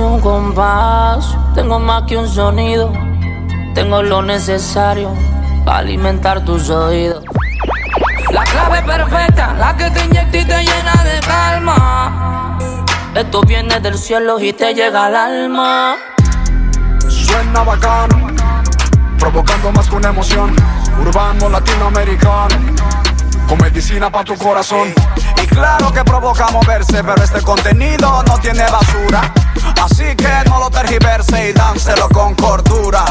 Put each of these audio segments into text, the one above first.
que un compás, tengo más que un sonido. Tengo lo necesario para alimentar tus oídos. La clave perfecta, la que te inyecta y te llena de calma. Esto viene del cielo y te llega al alma. Suena bacano, provocando más que una emoción. Urbano latinoamericano, con medicina para tu corazón. Y claro que provoca moverse, pero este contenido no tiene basura. Así que no lo tergiverse y dánselo con cordura.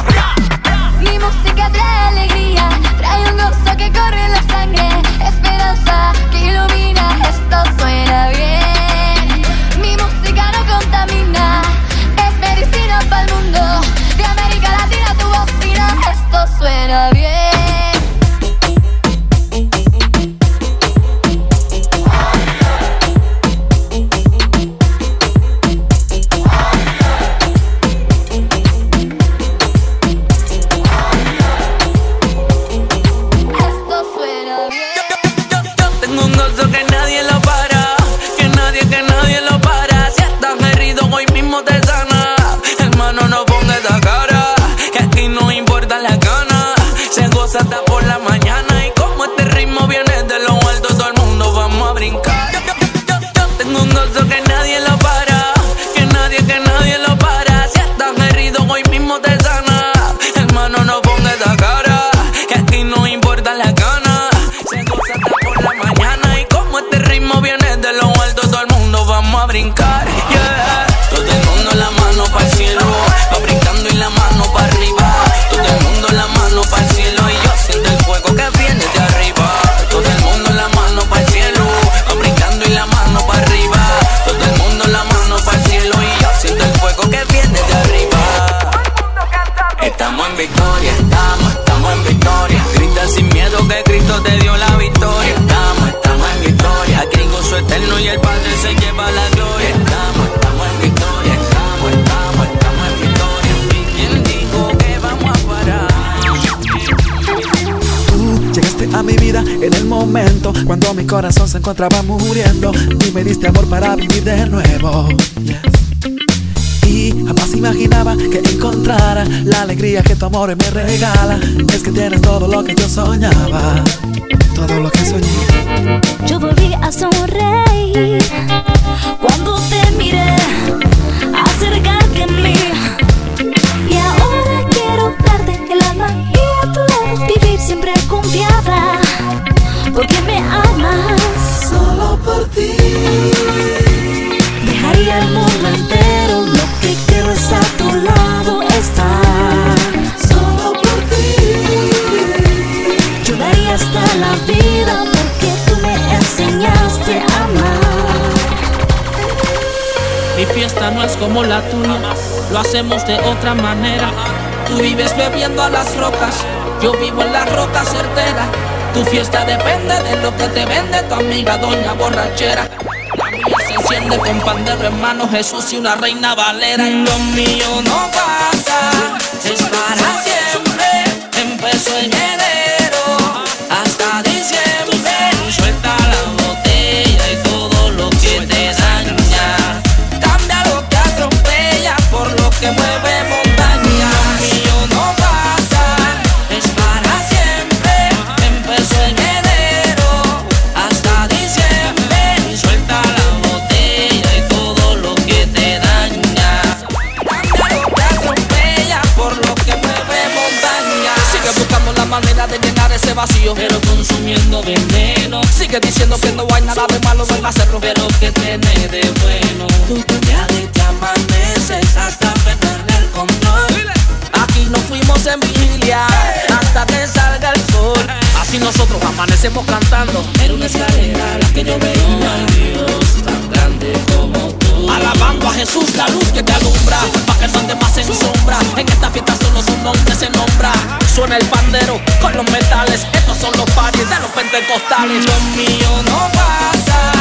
Mi música trae alegría, trae un gozo que corre en la sangre, esperanza que ilumina, esto suena bien. Mi música no contamina, es medicina para el mundo, de América Latina tu bocina, esto suena bien. Corazón se encontraba muriendo y me diste amor para vivir de nuevo. Y jamás imaginaba que encontrara la alegría que tu amor me regala. Es que tienes todo lo que yo soñaba, todo lo que soñé. Yo volví a sonreír cuando te miré acercarte porque me amas solo por ti. Dejaría el mundo entero, lo que quiero es a tu lado estar. Solo por ti. Yo daría hasta la vida porque tú me enseñaste a amar. Mi fiesta no es como la tuya, lo hacemos de otra manera. Tú vives bebiendo a las rocas, yo vivo en la roca certera. Tu fiesta depende de lo que te vende tu amiga doña borrachera. La mía se enciende con pandero en mano, Jesús y una reina valera. Y lo mío no pasa, es para siempre. Sigue diciendo que no hay nada de malo en hacerlo, pero que tiene de bueno. Tú te amaneces hasta perder el control. Aquí nos fuimos en vigilia hasta que salga el sol. Así nosotros amanecemos cantando en una escalera la que yo veo al Dios tan grande como tú. Alabando a Jesús, la luz que te alumbra, pa' que no andes más en sombra. En esta fiesta solo su nombre se nombra. Suena el pandero con los metales, estos son los paris de los pentecostales. Lo mío no pasa,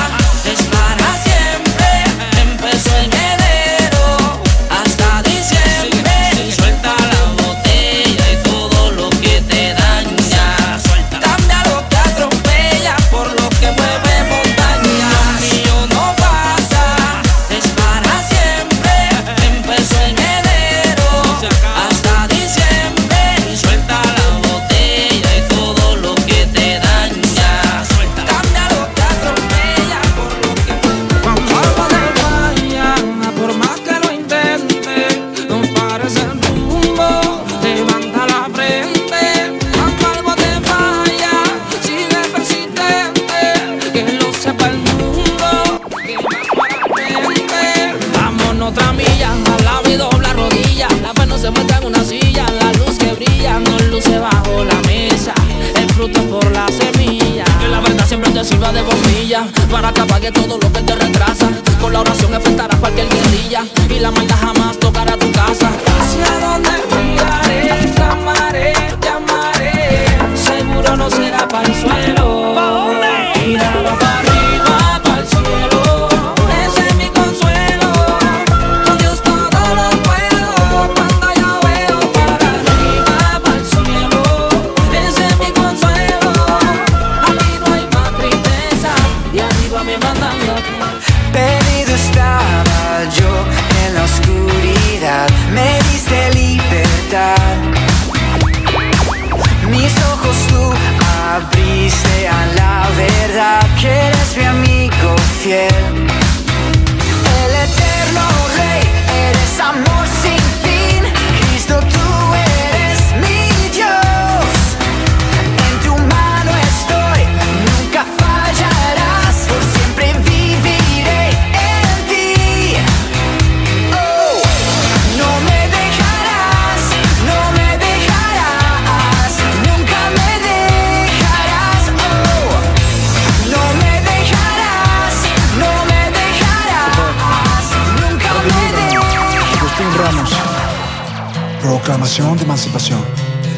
de emancipación,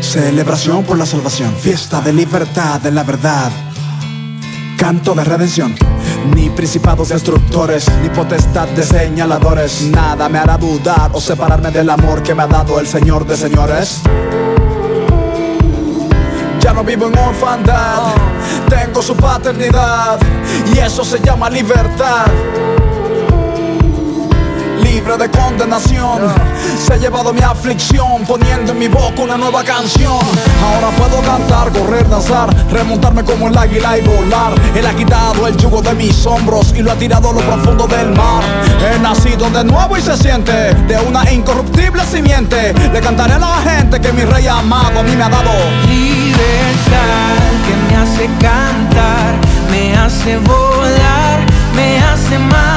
celebración por la salvación, fiesta de libertad en la verdad, canto de redención. Ni principados destructores, ni potestad de señaladores, nada me hará dudar o separarme del amor que me ha dado el Señor de señores. Ya no vivo en orfandad, tengo su paternidad y eso se llama libertad libre de condenación. Se ha llevado mi aflicción, poniendo en mi boca una nueva canción. Ahora puedo cantar, correr, danzar, remontarme como el águila y volar. Él ha quitado el yugo de mis hombros y lo ha tirado a lo profundo del mar. He nacido de nuevo y se siente de una incorruptible simiente. Le cantaré a la gente que mi rey amado a mí me ha dado. Libertad que me hace cantar, me hace volar, me hace más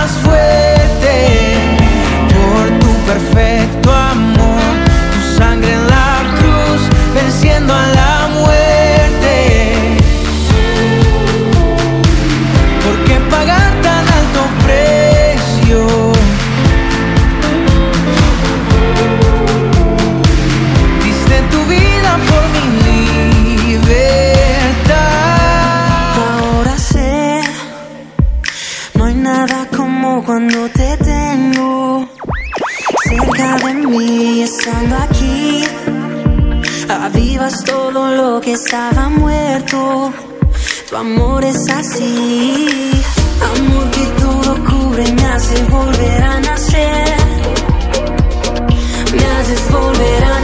todo lo que estaba muerto. Tu amor es así. Amor que todo cubre, me hace volver a nacer. Me haces volver a nacer.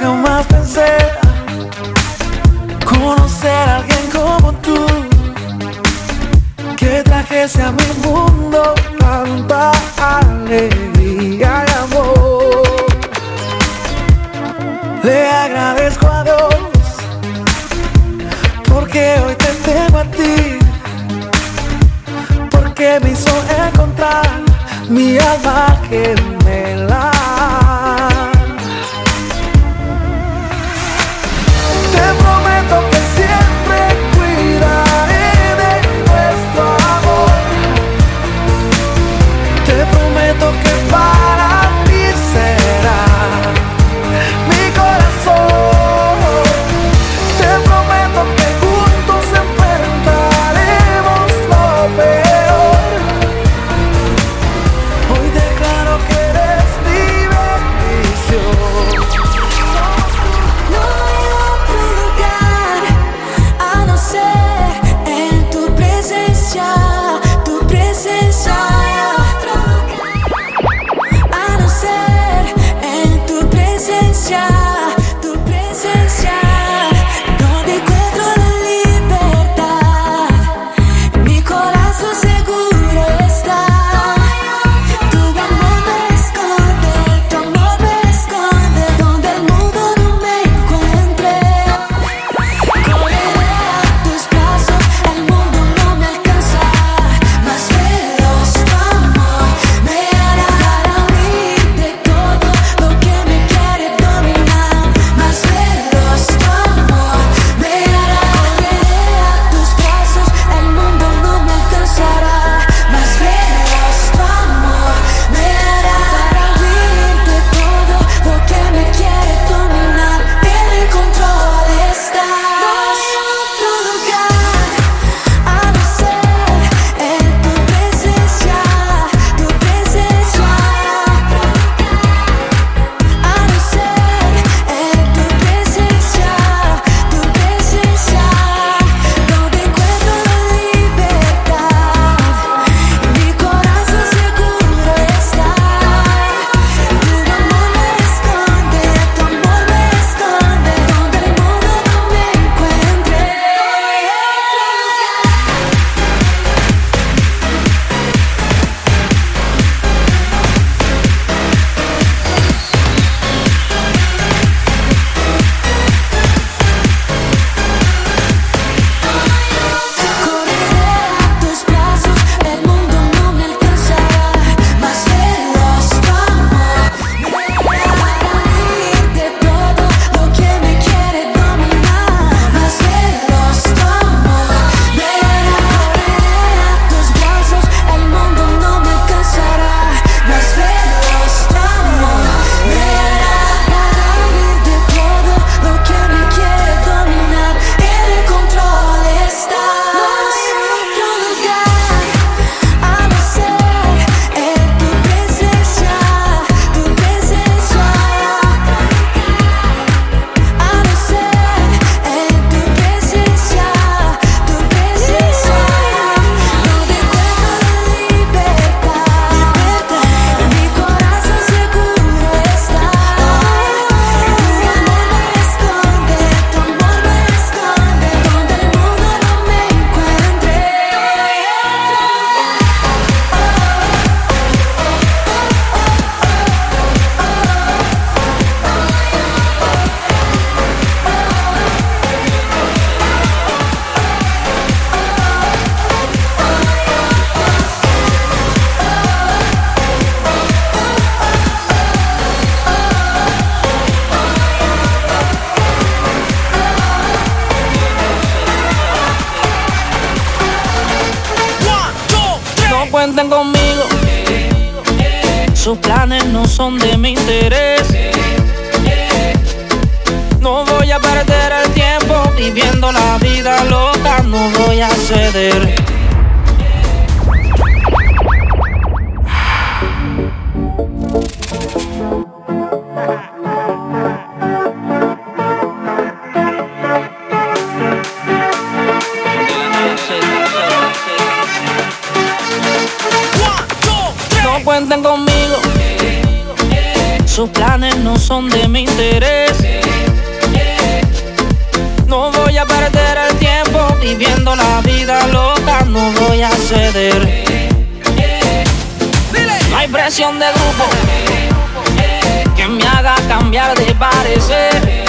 jamás pensé conocer a alguien como tú que trajese a mi mundo tanta alegría y amor. Le agradezco a Dios porque hoy te tengo a ti, porque me hizo encontrar mi alma que Sus planes no son de mi interés. No voy a perder el tiempo viviendo la vida loca, no voy a ceder. No hay presión de grupo que me haga cambiar de parecer.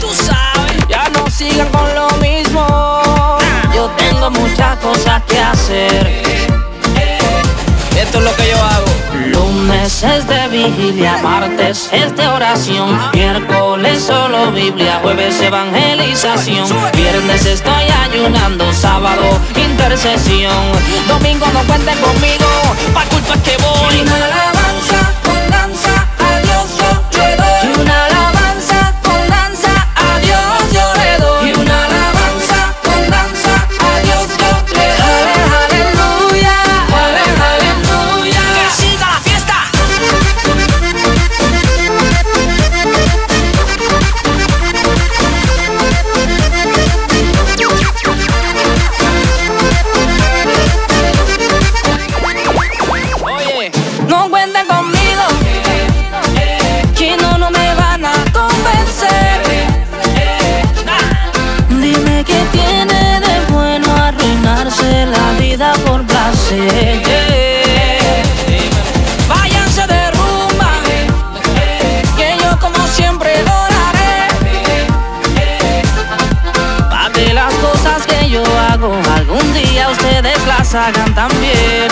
Tú sabes, ya no sigan con lo mismo. Yo tengo muchas cosas que hacer. Esto es lo que yo hago. Lunes es de vigilia, martes es de oración, miércoles solo Biblia, jueves evangelización, viernes estoy ayunando, sábado intercesión, domingo no cuenten conmigo, pa' culpa es que voy. Hagan también.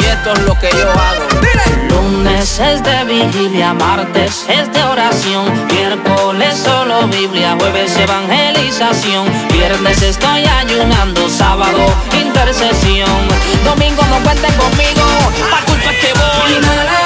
Y esto es lo que yo hago. Lunes es de vigilia, martes es de oración, miércoles solo Biblia, jueves evangelización, viernes estoy ayunando, sábado intercesión, domingo no cuenten conmigo, pa' culpa que voy.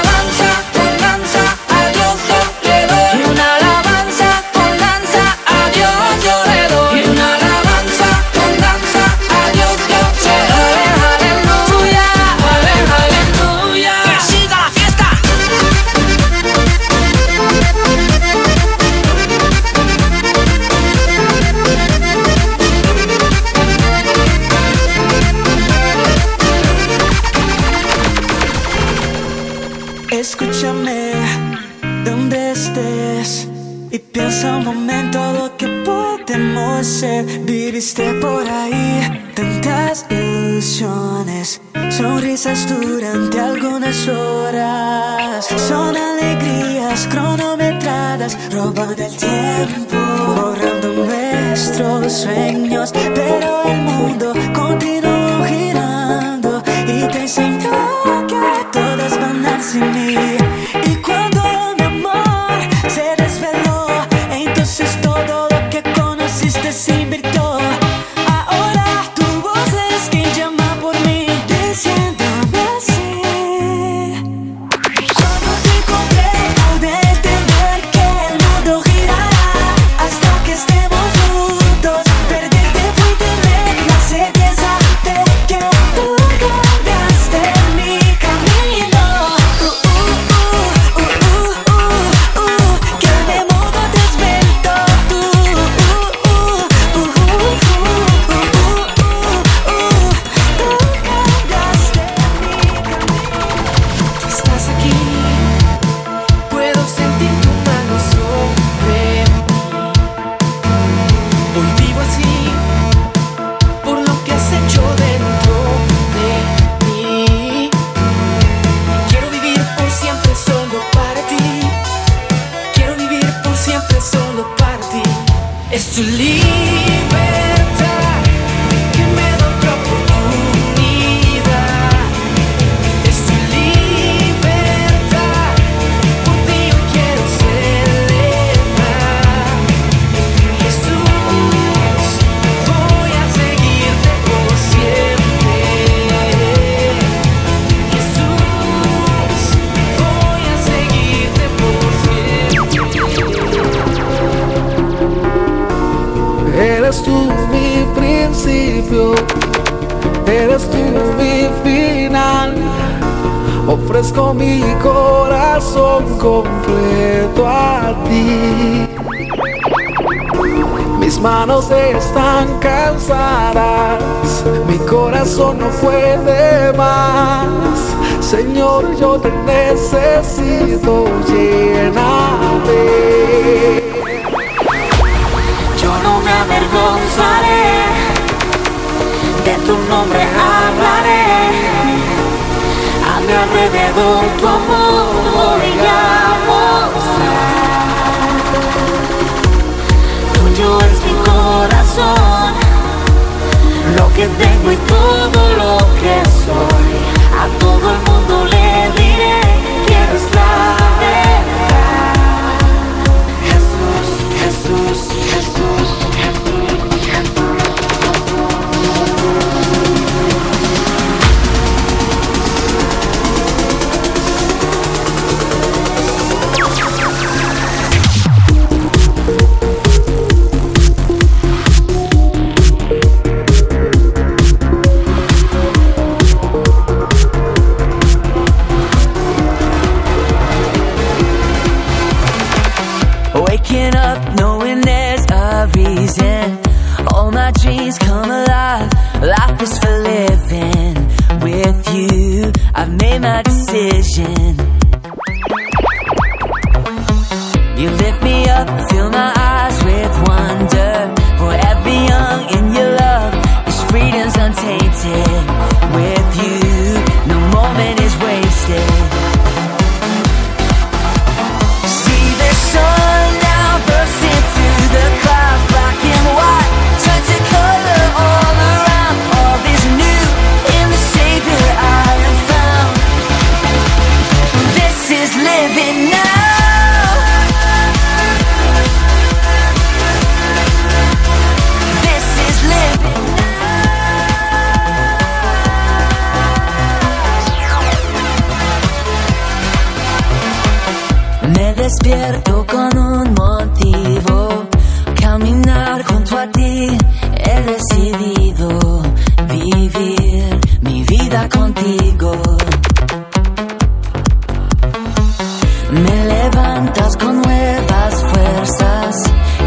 Ofrezco mi corazón completo a ti. Mis manos están cansadas, mi corazón no puede más. Señor, yo te necesito, lléname. Yo no me avergonzaré, de tu nombre hablaré. Mi alrededor tu amor voy a mostrar. Tuyo es mi corazón, lo que tengo y todo lo que soy. A todo el mundo le diré que eres la decision. Despierto con un motivo, caminar junto a ti. He decidido vivir mi vida contigo. Me levantas con nuevas fuerzas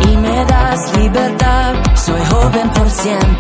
y me das libertad. Soy joven por siempre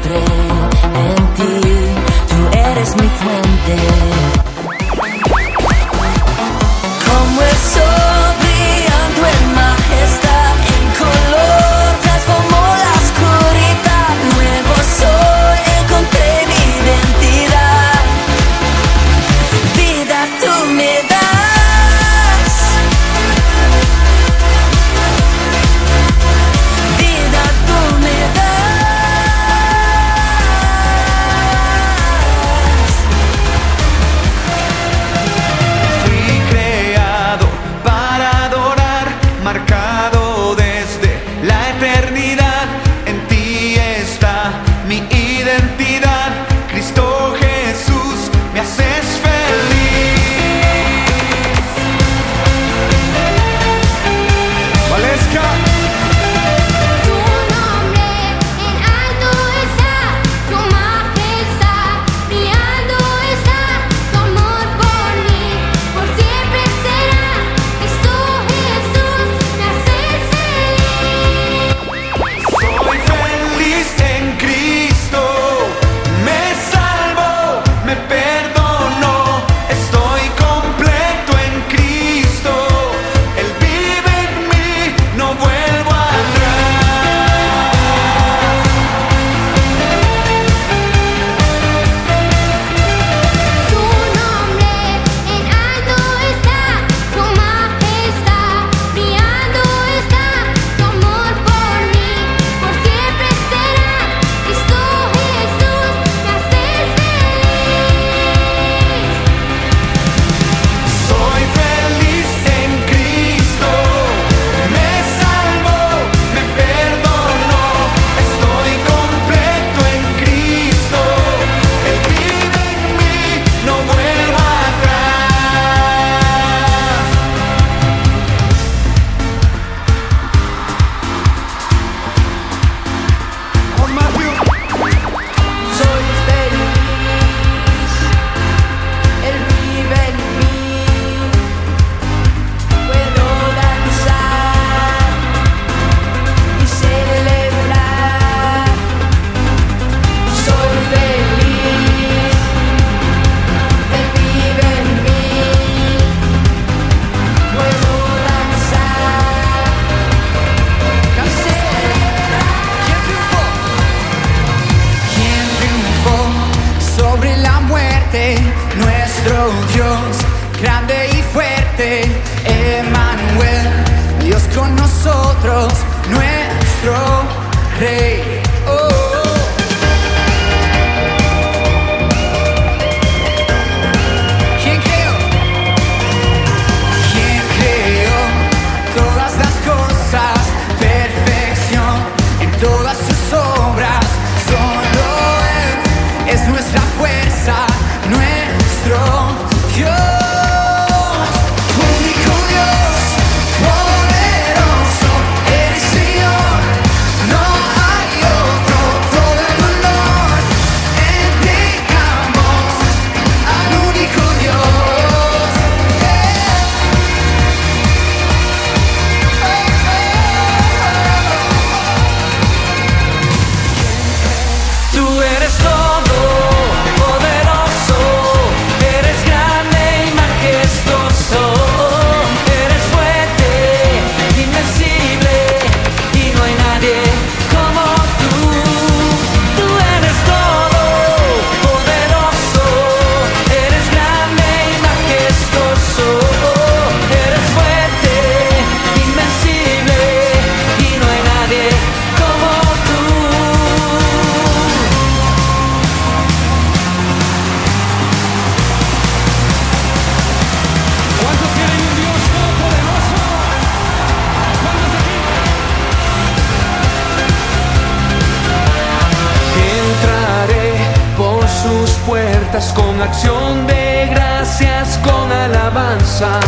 con acción de gracias, con alabanza.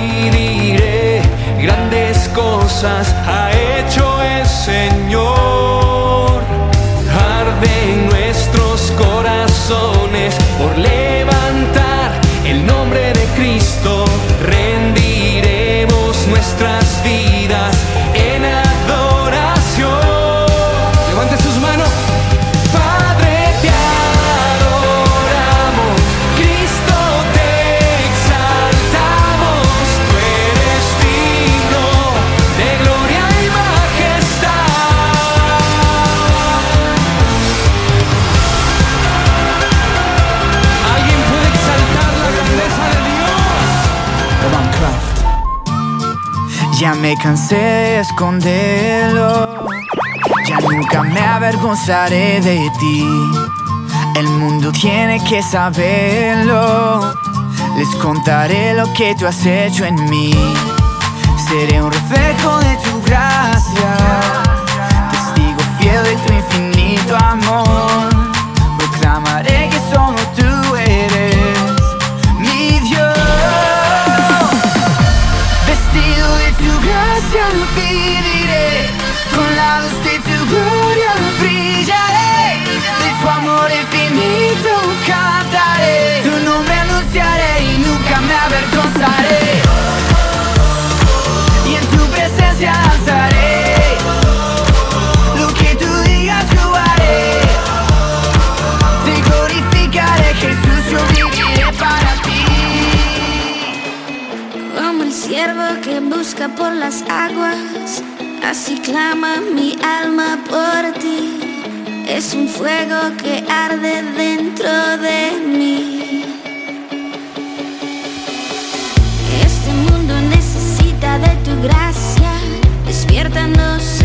Y diré, grandes cosas ha hecho el Señor. Arde en nuestros corazones. me cansé de esconderlo. Ya nunca me avergonzaré de ti. El mundo tiene que saberlo. Les contaré lo que tú has hecho en mí. Seré un reflejo de tu gracia. Testigo fiel de tu infinito amor. por las aguas, así clama mi alma por ti. Es un fuego que arde dentro de mí. Este mundo necesita de tu gracia, despiértanos.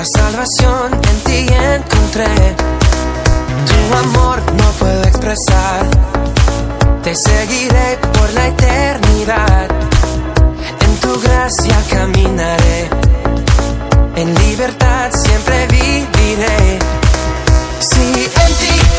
La salvación en ti encontré. Tu amor no puedo expresar. Te seguiré por la eternidad. En tu gracia caminaré. En libertad siempre viviré. Si en ti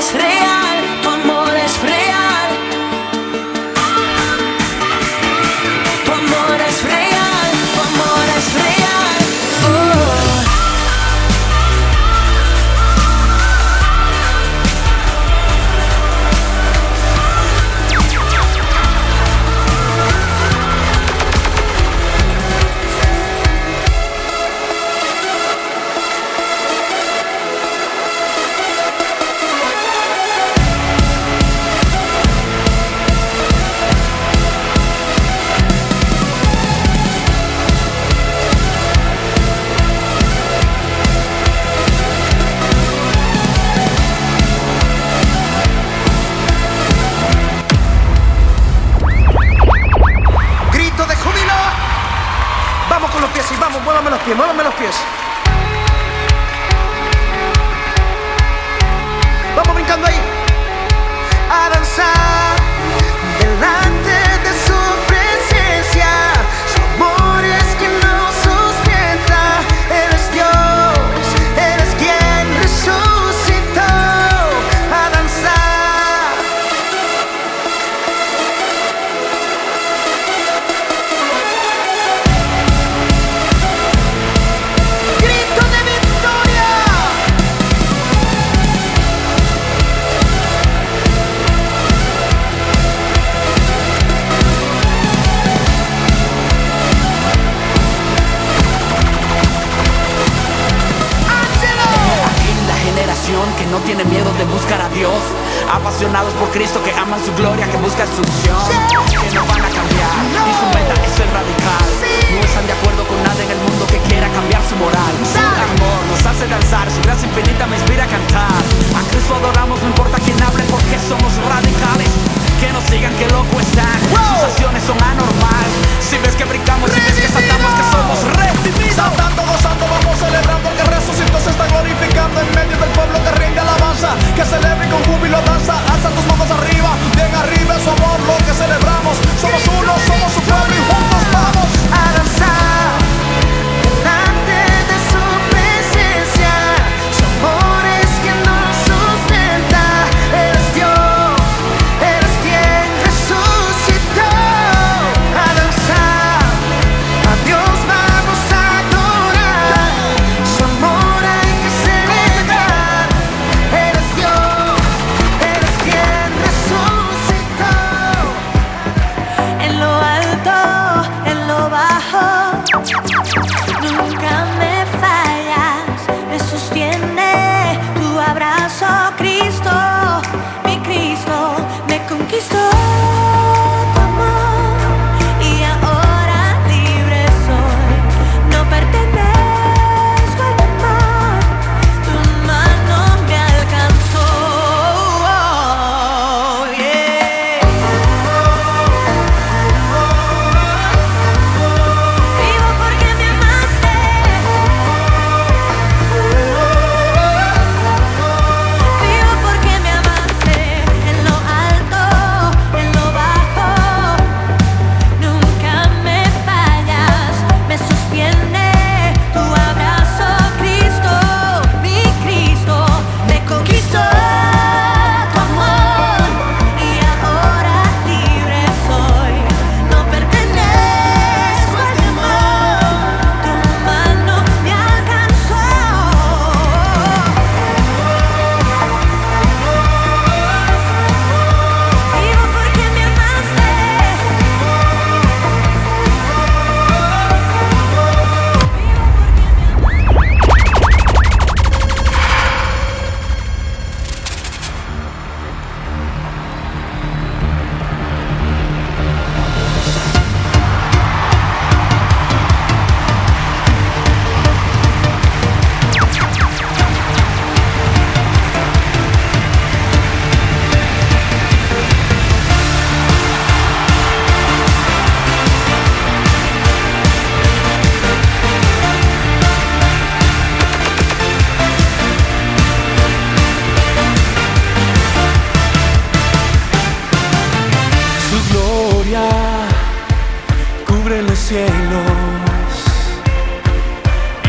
es real.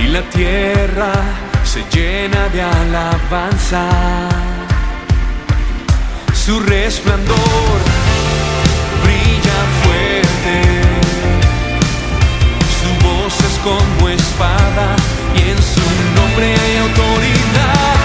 y la tierra se llena de alabanza. Su resplandor brilla fuerte, su voz es como espada y en su nombre hay autoridad.